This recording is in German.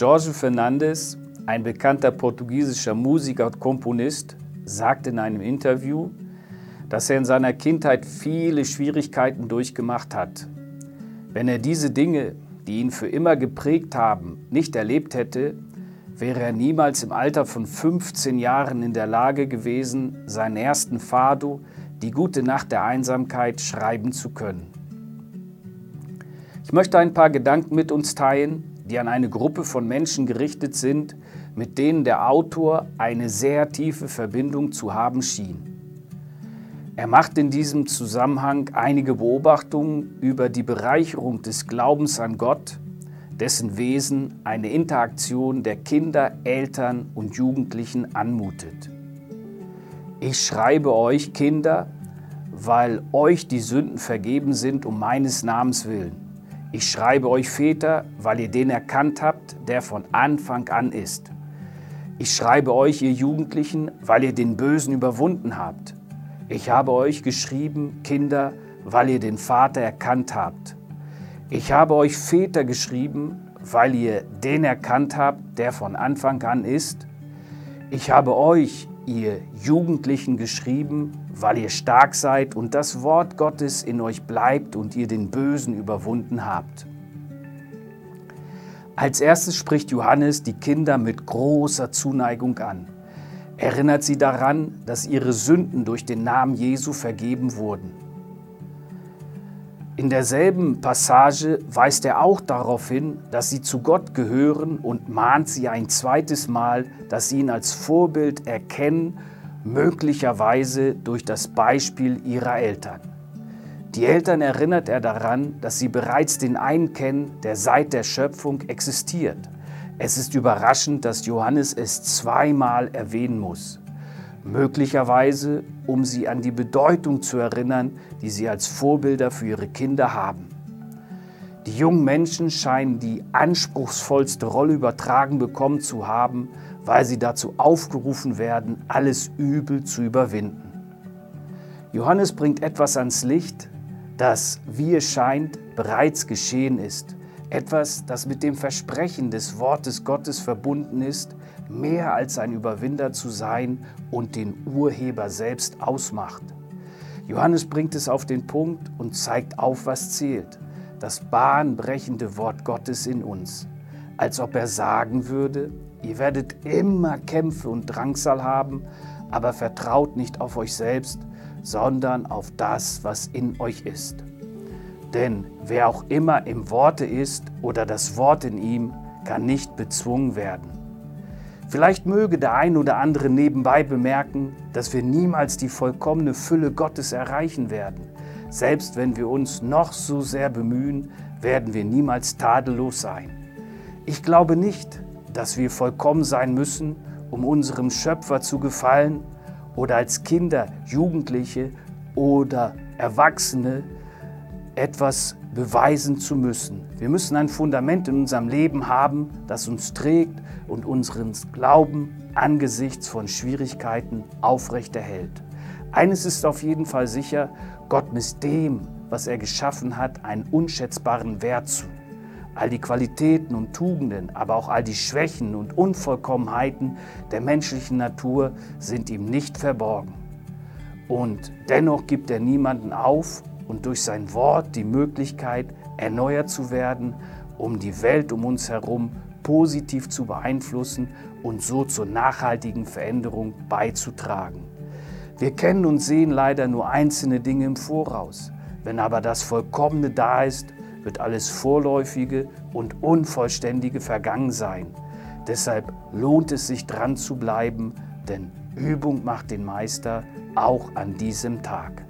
Jorge Fernandes, ein bekannter portugiesischer Musiker und Komponist, sagt in einem Interview, dass er in seiner Kindheit viele Schwierigkeiten durchgemacht hat. Wenn er diese Dinge, die ihn für immer geprägt haben, nicht erlebt hätte, wäre er niemals im Alter von 15 Jahren in der Lage gewesen, seinen ersten Fado, die gute Nacht der Einsamkeit, schreiben zu können. Ich möchte ein paar Gedanken mit uns teilen, die an eine Gruppe von Menschen gerichtet sind, mit denen der Autor eine sehr tiefe Verbindung zu haben schien. Er macht in diesem Zusammenhang einige Beobachtungen über die Bereicherung des Glaubens an Gott, dessen Wesen eine Interaktion der Kinder, Eltern und Jugendlichen anmutet. Ich schreibe euch, Kinder, weil euch die Sünden vergeben sind um meines Namens willen. Ich schreibe euch, Väter, weil ihr den erkannt habt, der von Anfang an ist. Ich schreibe euch, ihr Jugendlichen, weil ihr den Bösen überwunden habt. Ich habe euch geschrieben, Kinder, weil ihr den Vater erkannt habt. Ich habe euch Väter geschrieben, weil ihr den erkannt habt, der von Anfang an ist. Ich habe euch, ihr Jugendlichen, geschrieben, weil ihr stark seid und das Wort Gottes in euch bleibt und ihr den Bösen überwunden habt. Als erstes spricht Johannes die Kinder mit großer Zuneigung an. Erinnert sie daran, dass ihre Sünden durch den Namen Jesu vergeben wurden. In derselben Passage weist er auch darauf hin, dass sie zu Gott gehören und mahnt sie ein zweites Mal, dass sie ihn als Vorbild erkennen, möglicherweise durch das Beispiel ihrer Eltern. Die Eltern erinnert er daran, dass sie bereits den einen kennen, der seit der Schöpfung existiert. Es ist überraschend, dass Johannes es zweimal erwähnen muss. Möglicherweise, um sie an die Bedeutung zu erinnern, die sie als Vorbilder für ihre Kinder haben. Die jungen Menschen scheinen die anspruchsvollste Rolle übertragen bekommen zu haben, weil sie dazu aufgerufen werden, alles Übel zu überwinden. Johannes bringt etwas ans Licht, das, wie es scheint, bereits geschehen ist. Etwas, das mit dem Versprechen des Wortes Gottes verbunden ist, mehr als ein Überwinder zu sein und den Urheber selbst ausmacht. Johannes bringt es auf den Punkt und zeigt auf, was zählt. Das bahnbrechende Wort Gottes in uns. Als ob er sagen würde, ihr werdet immer Kämpfe und Drangsal haben, aber vertraut nicht auf euch selbst, sondern auf das, was in euch ist. Denn wer auch immer im Worte ist oder das Wort in ihm, kann nicht bezwungen werden. Vielleicht möge der ein oder andere nebenbei bemerken, dass wir niemals die vollkommene Fülle Gottes erreichen werden. Selbst wenn wir uns noch so sehr bemühen, werden wir niemals tadellos sein. Ich glaube nicht, dass wir vollkommen sein müssen, um unserem Schöpfer zu gefallen oder als Kinder, Jugendliche oder Erwachsene etwas beweisen zu müssen. Wir müssen ein Fundament in unserem Leben haben, das uns trägt und unseren Glauben angesichts von Schwierigkeiten aufrechterhält. Eines ist auf jeden Fall sicher, Gott misst dem, was er geschaffen hat, einen unschätzbaren Wert zu. All die Qualitäten und Tugenden, aber auch all die Schwächen und Unvollkommenheiten der menschlichen Natur sind ihm nicht verborgen. Und dennoch gibt er niemanden auf und durch sein Wort die Möglichkeit, erneuert zu werden, um die Welt um uns herum positiv zu beeinflussen und so zur nachhaltigen Veränderung beizutragen. Wir kennen und sehen leider nur einzelne Dinge im Voraus. Wenn aber das Vollkommene da ist, wird alles Vorläufige und Unvollständige vergangen sein. Deshalb lohnt es sich dran zu bleiben, denn Übung macht den Meister auch an diesem Tag.